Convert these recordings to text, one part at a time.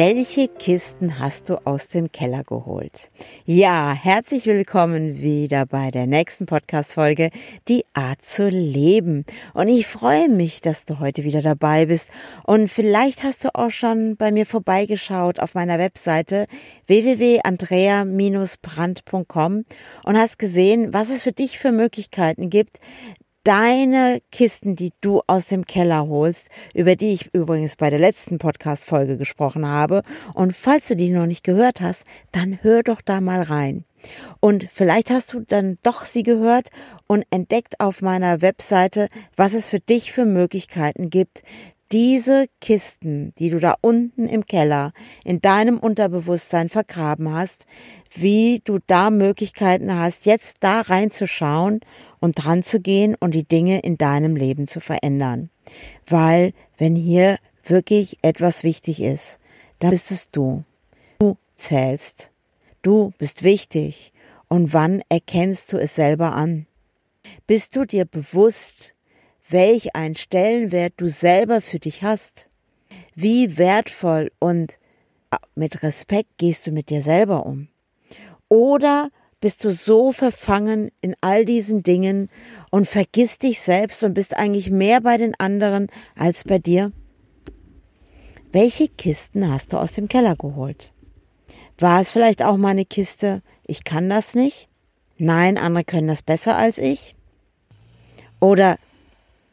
Welche Kisten hast du aus dem Keller geholt? Ja, herzlich willkommen wieder bei der nächsten Podcast-Folge, die Art zu leben. Und ich freue mich, dass du heute wieder dabei bist. Und vielleicht hast du auch schon bei mir vorbeigeschaut auf meiner Webseite www.andrea-brand.com und hast gesehen, was es für dich für Möglichkeiten gibt, deine Kisten, die du aus dem Keller holst, über die ich übrigens bei der letzten Podcast-Folge gesprochen habe. Und falls du die noch nicht gehört hast, dann hör doch da mal rein. Und vielleicht hast du dann doch sie gehört und entdeckt auf meiner Webseite, was es für dich für Möglichkeiten gibt, diese Kisten, die du da unten im Keller in deinem Unterbewusstsein vergraben hast, wie du da Möglichkeiten hast, jetzt da reinzuschauen und dran zu gehen und die Dinge in deinem Leben zu verändern. Weil wenn hier wirklich etwas wichtig ist, dann bist es du. Du zählst. Du bist wichtig. Und wann erkennst du es selber an? Bist du dir bewusst, welch einen Stellenwert du selber für dich hast? Wie wertvoll und mit Respekt gehst du mit dir selber um? Oder bist du so verfangen in all diesen Dingen und vergisst dich selbst und bist eigentlich mehr bei den anderen als bei dir? Welche Kisten hast du aus dem Keller geholt? War es vielleicht auch mal eine Kiste, ich kann das nicht? Nein, andere können das besser als ich? Oder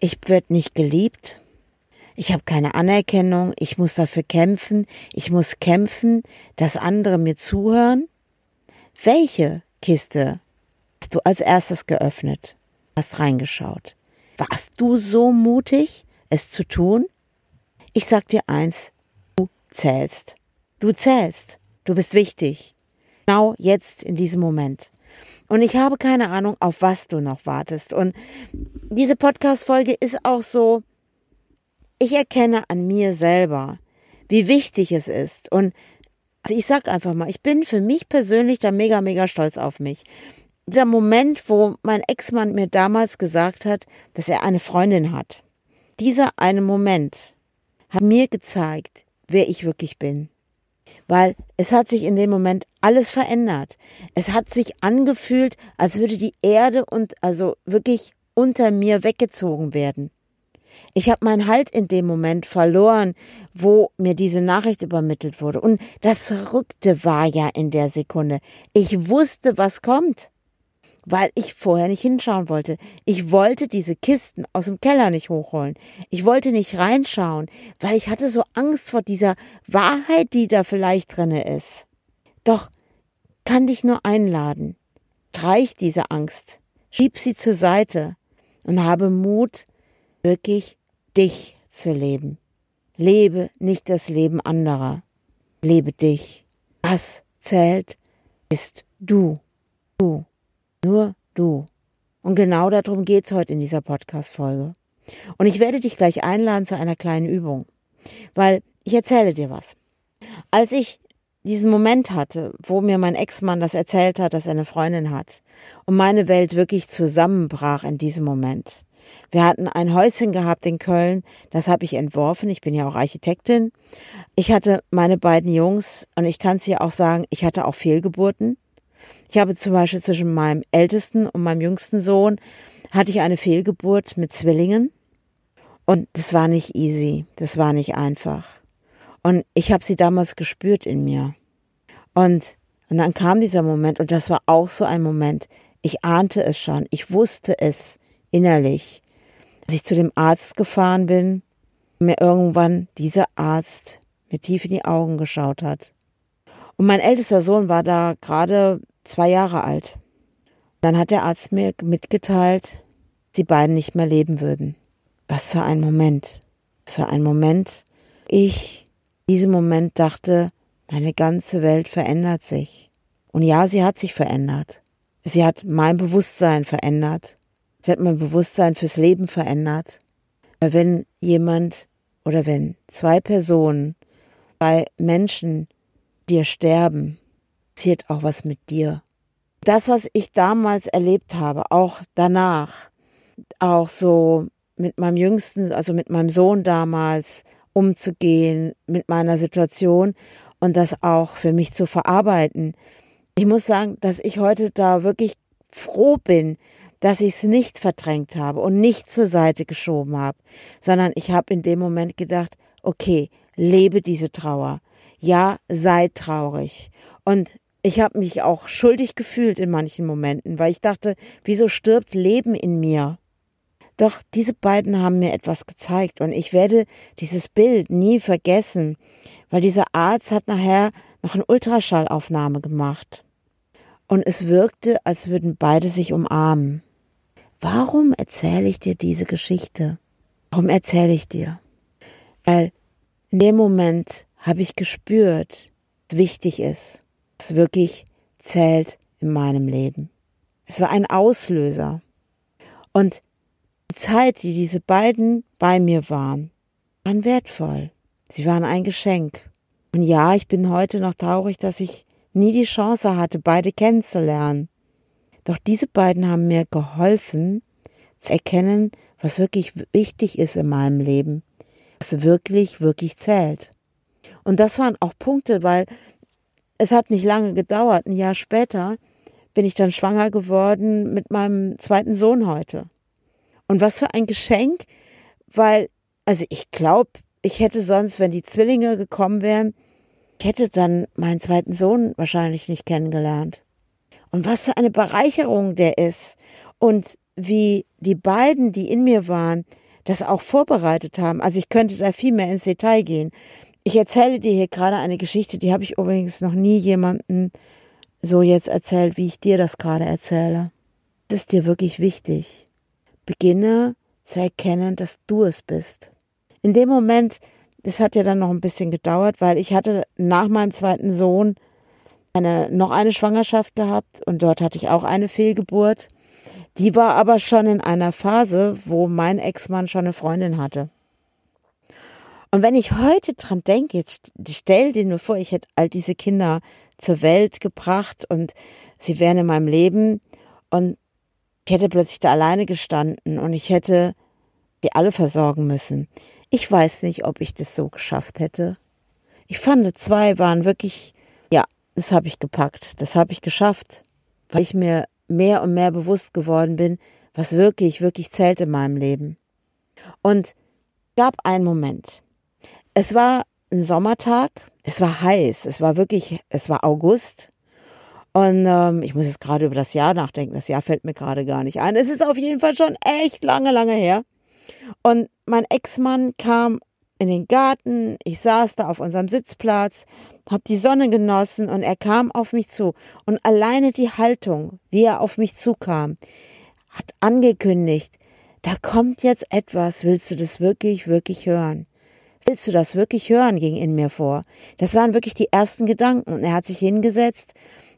ich werde nicht geliebt? Ich habe keine Anerkennung, ich muss dafür kämpfen, ich muss kämpfen, dass andere mir zuhören? Welche Kiste hast du als erstes geöffnet, hast reingeschaut. Warst du so mutig, es zu tun? Ich sag dir eins, du zählst. Du zählst. Du bist wichtig. Genau jetzt in diesem Moment. Und ich habe keine Ahnung, auf was du noch wartest. Und diese Podcast-Folge ist auch so, ich erkenne an mir selber, wie wichtig es ist. Und also ich sag einfach mal, ich bin für mich persönlich da mega, mega stolz auf mich. Dieser Moment, wo mein Ex-Mann mir damals gesagt hat, dass er eine Freundin hat. Dieser eine Moment hat mir gezeigt, wer ich wirklich bin. Weil es hat sich in dem Moment alles verändert. Es hat sich angefühlt, als würde die Erde und also wirklich unter mir weggezogen werden. Ich habe meinen Halt in dem Moment verloren, wo mir diese Nachricht übermittelt wurde. Und das Verrückte war ja in der Sekunde. Ich wusste, was kommt, weil ich vorher nicht hinschauen wollte. Ich wollte diese Kisten aus dem Keller nicht hochholen. Ich wollte nicht reinschauen, weil ich hatte so Angst vor dieser Wahrheit, die da vielleicht drinne ist. Doch kann dich nur einladen. Streich diese Angst, schieb sie zur Seite und habe Mut, wirklich dich zu leben. Lebe nicht das Leben anderer. Lebe dich. Was zählt, ist du. Du. Nur du. Und genau darum geht's heute in dieser Podcast-Folge. Und ich werde dich gleich einladen zu einer kleinen Übung. Weil ich erzähle dir was. Als ich diesen Moment hatte, wo mir mein Ex-Mann das erzählt hat, dass er eine Freundin hat und meine Welt wirklich zusammenbrach in diesem Moment, wir hatten ein Häuschen gehabt in Köln, das habe ich entworfen. Ich bin ja auch Architektin. Ich hatte meine beiden Jungs und ich kann es dir auch sagen, ich hatte auch Fehlgeburten. Ich habe zum Beispiel zwischen meinem ältesten und meinem jüngsten Sohn hatte ich eine Fehlgeburt mit Zwillingen. Und das war nicht easy, das war nicht einfach. Und ich habe sie damals gespürt in mir. Und, und dann kam dieser Moment und das war auch so ein Moment. Ich ahnte es schon, ich wusste es innerlich. Als ich zu dem Arzt gefahren bin, mir irgendwann dieser Arzt mir tief in die Augen geschaut hat. Und mein ältester Sohn war da gerade zwei Jahre alt. Dann hat der Arzt mir mitgeteilt, die beiden nicht mehr leben würden. Was für ein Moment. Was für ein Moment. Ich, diesem Moment dachte, meine ganze Welt verändert sich. Und ja, sie hat sich verändert. Sie hat mein Bewusstsein verändert. Sie hat mein Bewusstsein fürs Leben verändert. Wenn jemand oder wenn zwei Personen, zwei Menschen dir sterben, passiert auch was mit dir. Das, was ich damals erlebt habe, auch danach, auch so mit meinem Jüngsten, also mit meinem Sohn damals umzugehen, mit meiner Situation und das auch für mich zu verarbeiten. Ich muss sagen, dass ich heute da wirklich froh bin, dass ich es nicht verdrängt habe und nicht zur Seite geschoben habe, sondern ich habe in dem Moment gedacht, okay, lebe diese Trauer. Ja, sei traurig. Und ich habe mich auch schuldig gefühlt in manchen Momenten, weil ich dachte, wieso stirbt Leben in mir? Doch diese beiden haben mir etwas gezeigt und ich werde dieses Bild nie vergessen, weil dieser Arzt hat nachher noch eine Ultraschallaufnahme gemacht. Und es wirkte, als würden beide sich umarmen. Warum erzähle ich dir diese Geschichte? Warum erzähle ich dir? Weil in dem Moment habe ich gespürt, was wichtig ist, was wirklich zählt in meinem Leben. Es war ein Auslöser. Und die Zeit, die diese beiden bei mir waren, waren wertvoll. Sie waren ein Geschenk. Und ja, ich bin heute noch traurig, dass ich nie die Chance hatte, beide kennenzulernen. Doch diese beiden haben mir geholfen, zu erkennen, was wirklich wichtig ist in meinem Leben, was wirklich, wirklich zählt. Und das waren auch Punkte, weil es hat nicht lange gedauert. Ein Jahr später bin ich dann schwanger geworden mit meinem zweiten Sohn heute. Und was für ein Geschenk, weil, also ich glaube, ich hätte sonst, wenn die Zwillinge gekommen wären, ich hätte dann meinen zweiten Sohn wahrscheinlich nicht kennengelernt. Und was für eine Bereicherung der ist. Und wie die beiden, die in mir waren, das auch vorbereitet haben. Also ich könnte da viel mehr ins Detail gehen. Ich erzähle dir hier gerade eine Geschichte, die habe ich übrigens noch nie jemanden so jetzt erzählt, wie ich dir das gerade erzähle. Das ist dir wirklich wichtig. Beginne zu erkennen, dass du es bist. In dem Moment, das hat ja dann noch ein bisschen gedauert, weil ich hatte nach meinem zweiten Sohn eine, noch eine Schwangerschaft gehabt und dort hatte ich auch eine Fehlgeburt. Die war aber schon in einer Phase, wo mein Ex-Mann schon eine Freundin hatte. Und wenn ich heute dran denke, stell dir nur vor, ich hätte all diese Kinder zur Welt gebracht und sie wären in meinem Leben und ich hätte plötzlich da alleine gestanden und ich hätte die alle versorgen müssen. Ich weiß nicht, ob ich das so geschafft hätte. Ich fand, zwei waren wirklich, ja, das habe ich gepackt, das habe ich geschafft, weil ich mir mehr und mehr bewusst geworden bin, was wirklich, wirklich zählt in meinem Leben. Und gab einen Moment. Es war ein Sommertag, es war heiß, es war wirklich, es war August. Und ähm, ich muss jetzt gerade über das Jahr nachdenken. Das Jahr fällt mir gerade gar nicht ein. Es ist auf jeden Fall schon echt lange, lange her. Und mein Ex-Mann kam in den Garten, ich saß da auf unserem Sitzplatz, hab die Sonne genossen und er kam auf mich zu. Und alleine die Haltung, wie er auf mich zukam, hat angekündigt, da kommt jetzt etwas, willst du das wirklich, wirklich hören? Willst du das wirklich hören, ging in mir vor. Das waren wirklich die ersten Gedanken. Und er hat sich hingesetzt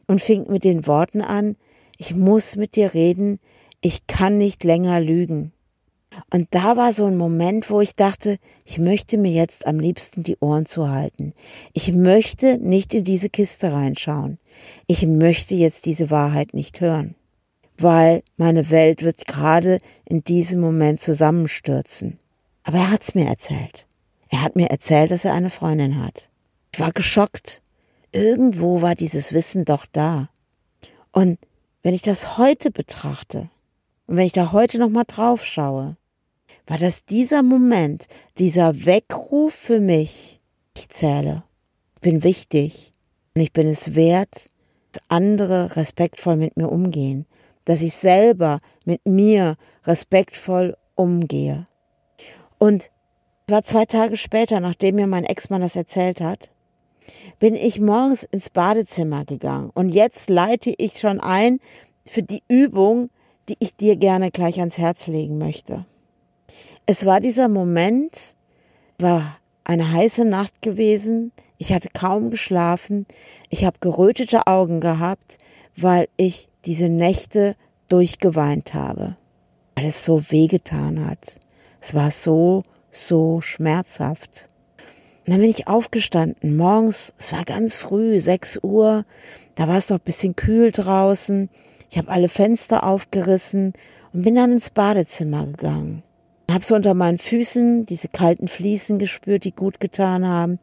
und fing mit den Worten an, ich muss mit dir reden, ich kann nicht länger lügen. Und da war so ein Moment, wo ich dachte, ich möchte mir jetzt am liebsten die Ohren zuhalten. Ich möchte nicht in diese Kiste reinschauen. Ich möchte jetzt diese Wahrheit nicht hören. Weil meine Welt wird gerade in diesem Moment zusammenstürzen. Aber er hat's mir erzählt. Er hat mir erzählt, dass er eine Freundin hat. Ich war geschockt. Irgendwo war dieses Wissen doch da. Und wenn ich das heute betrachte und wenn ich da heute noch mal drauf schaue, war das dieser Moment, dieser Weckruf für mich. Ich zähle. Ich bin wichtig. Und ich bin es wert, dass andere respektvoll mit mir umgehen. Dass ich selber mit mir respektvoll umgehe. Und war zwei Tage später, nachdem mir mein Ex-Mann das erzählt hat, bin ich morgens ins Badezimmer gegangen. Und jetzt leite ich schon ein für die Übung, die ich dir gerne gleich ans Herz legen möchte. Es war dieser Moment, war eine heiße Nacht gewesen. Ich hatte kaum geschlafen. Ich habe gerötete Augen gehabt, weil ich diese Nächte durchgeweint habe. Weil es so wehgetan hat. Es war so, so schmerzhaft. Und dann bin ich aufgestanden, morgens, es war ganz früh, 6 Uhr, da war es noch ein bisschen kühl draußen. Ich habe alle Fenster aufgerissen und bin dann ins Badezimmer gegangen. Habe so unter meinen Füßen diese kalten Fliesen gespürt, die gut getan haben.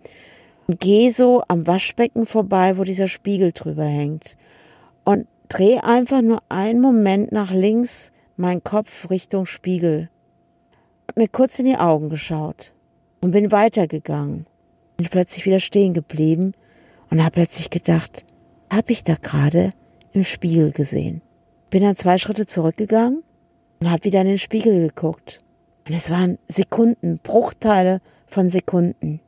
Und gehe so am Waschbecken vorbei, wo dieser Spiegel drüber hängt. Und drehe einfach nur einen Moment nach links meinen Kopf Richtung Spiegel. Hab mir kurz in die Augen geschaut und bin weitergegangen. Bin plötzlich wieder stehen geblieben und habe plötzlich gedacht, habe ich da gerade im Spiegel gesehen. Bin dann zwei Schritte zurückgegangen und habe wieder in den Spiegel geguckt. Und es waren Sekunden, Bruchteile von Sekunden.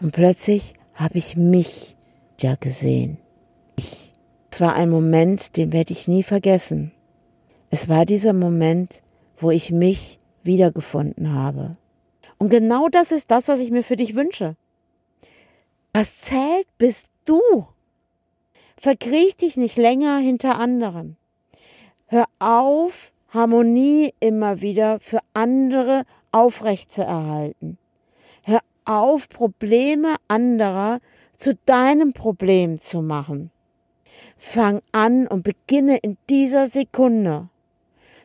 Und plötzlich habe ich mich ja gesehen. Ich. Es war ein Moment, den werde ich nie vergessen. Es war dieser Moment, wo ich mich wiedergefunden habe. Und genau das ist das, was ich mir für dich wünsche. Was zählt, bist du. Verkriech dich nicht länger hinter anderen. Hör auf, Harmonie immer wieder für andere aufrechtzuerhalten. Hör auf, Probleme anderer zu deinem Problem zu machen. Fang an und beginne in dieser Sekunde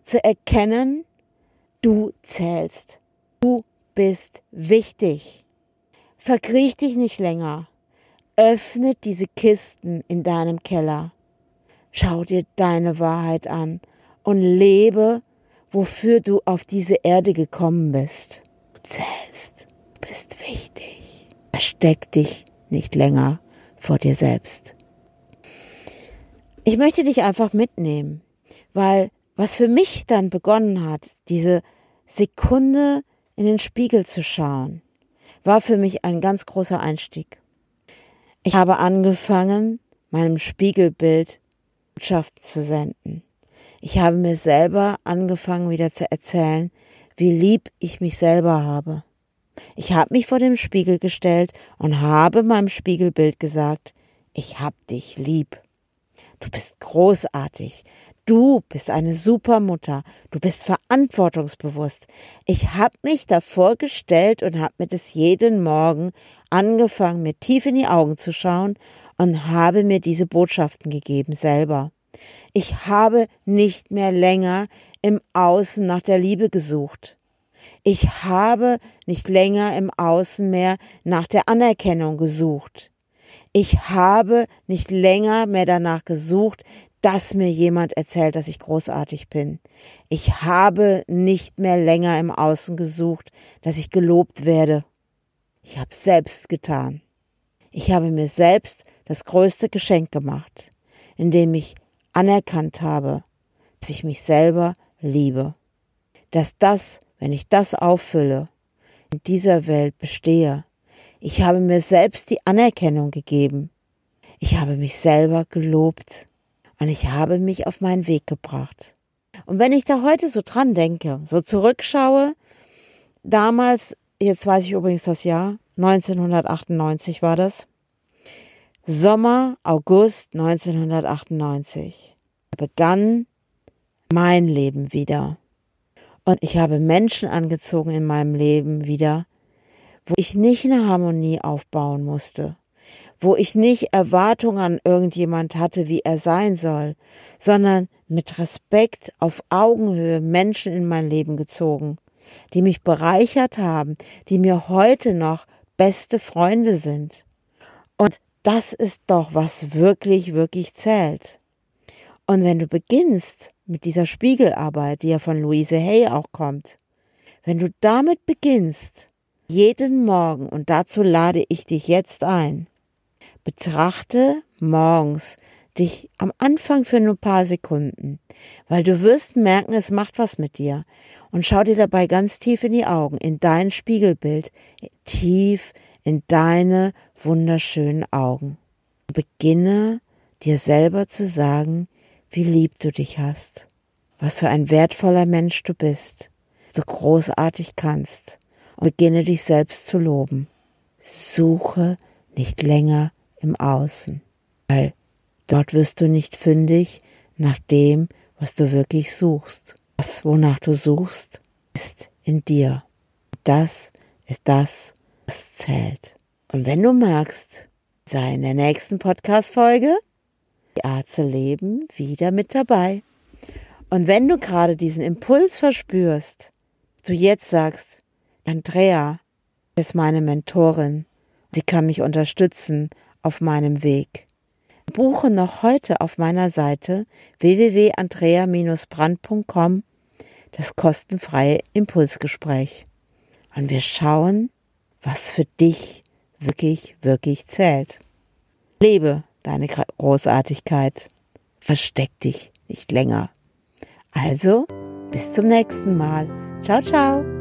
zu erkennen, du zählst. Du bist wichtig. Verkriech dich nicht länger. Öffne diese Kisten in deinem Keller. Schau dir deine Wahrheit an und lebe, wofür du auf diese Erde gekommen bist. Du zählst, du bist wichtig. Versteck dich nicht länger vor dir selbst. Ich möchte dich einfach mitnehmen, weil was für mich dann begonnen hat, diese Sekunde in den Spiegel zu schauen, war für mich ein ganz großer Einstieg. Ich habe angefangen, meinem Spiegelbild Botschaft zu senden. Ich habe mir selber angefangen wieder zu erzählen, wie lieb ich mich selber habe. Ich habe mich vor dem Spiegel gestellt und habe meinem Spiegelbild gesagt, ich hab dich lieb. Du bist großartig. Du bist eine super Mutter. Du bist verantwortungsbewusst. Ich habe mich davor gestellt und habe mir das jeden Morgen angefangen, mir tief in die Augen zu schauen und habe mir diese Botschaften gegeben selber. Ich habe nicht mehr länger im Außen nach der Liebe gesucht. Ich habe nicht länger im Außen mehr nach der Anerkennung gesucht. Ich habe nicht länger mehr danach gesucht, dass mir jemand erzählt, dass ich großartig bin. Ich habe nicht mehr länger im Außen gesucht, dass ich gelobt werde. Ich habe selbst getan. Ich habe mir selbst das größte Geschenk gemacht, indem ich anerkannt habe, dass ich mich selber liebe. Dass das, wenn ich das auffülle, in dieser Welt bestehe. Ich habe mir selbst die Anerkennung gegeben. Ich habe mich selber gelobt und ich habe mich auf meinen Weg gebracht. Und wenn ich da heute so dran denke, so zurückschaue, damals, jetzt weiß ich übrigens das Jahr, 1998 war das, Sommer, August 1998 begann mein Leben wieder. Und ich habe Menschen angezogen in meinem Leben wieder, wo ich nicht eine Harmonie aufbauen musste, wo ich nicht Erwartungen an irgendjemand hatte, wie er sein soll, sondern mit Respekt auf Augenhöhe Menschen in mein Leben gezogen, die mich bereichert haben, die mir heute noch beste Freunde sind. Und das ist doch, was wirklich, wirklich zählt. Und wenn du beginnst mit dieser Spiegelarbeit, die ja von Louise Hay auch kommt, wenn du damit beginnst, jeden Morgen, und dazu lade ich dich jetzt ein, betrachte morgens dich am Anfang für nur ein paar Sekunden, weil du wirst merken, es macht was mit dir. Und schau dir dabei ganz tief in die Augen, in dein Spiegelbild, tief in deine wunderschönen Augen. Beginne dir selber zu sagen, wie lieb du dich hast, was für ein wertvoller Mensch du bist, so großartig kannst und beginne dich selbst zu loben. Suche nicht länger im Außen, weil dort wirst du nicht fündig nach dem, was du wirklich suchst. Das, wonach du suchst, ist in dir. Das ist das, was zählt. Und wenn du magst, sei in der nächsten Podcast-Folge die Art zu leben wieder mit dabei. Und wenn du gerade diesen Impuls verspürst, du jetzt sagst, Andrea ist meine Mentorin, sie kann mich unterstützen auf meinem Weg. Buche noch heute auf meiner Seite www.andrea-brand.com das kostenfreie Impulsgespräch. Und wir schauen, was für dich wirklich, wirklich zählt. Lebe deine Großartigkeit. Versteck dich nicht länger. Also, bis zum nächsten Mal. Ciao, ciao.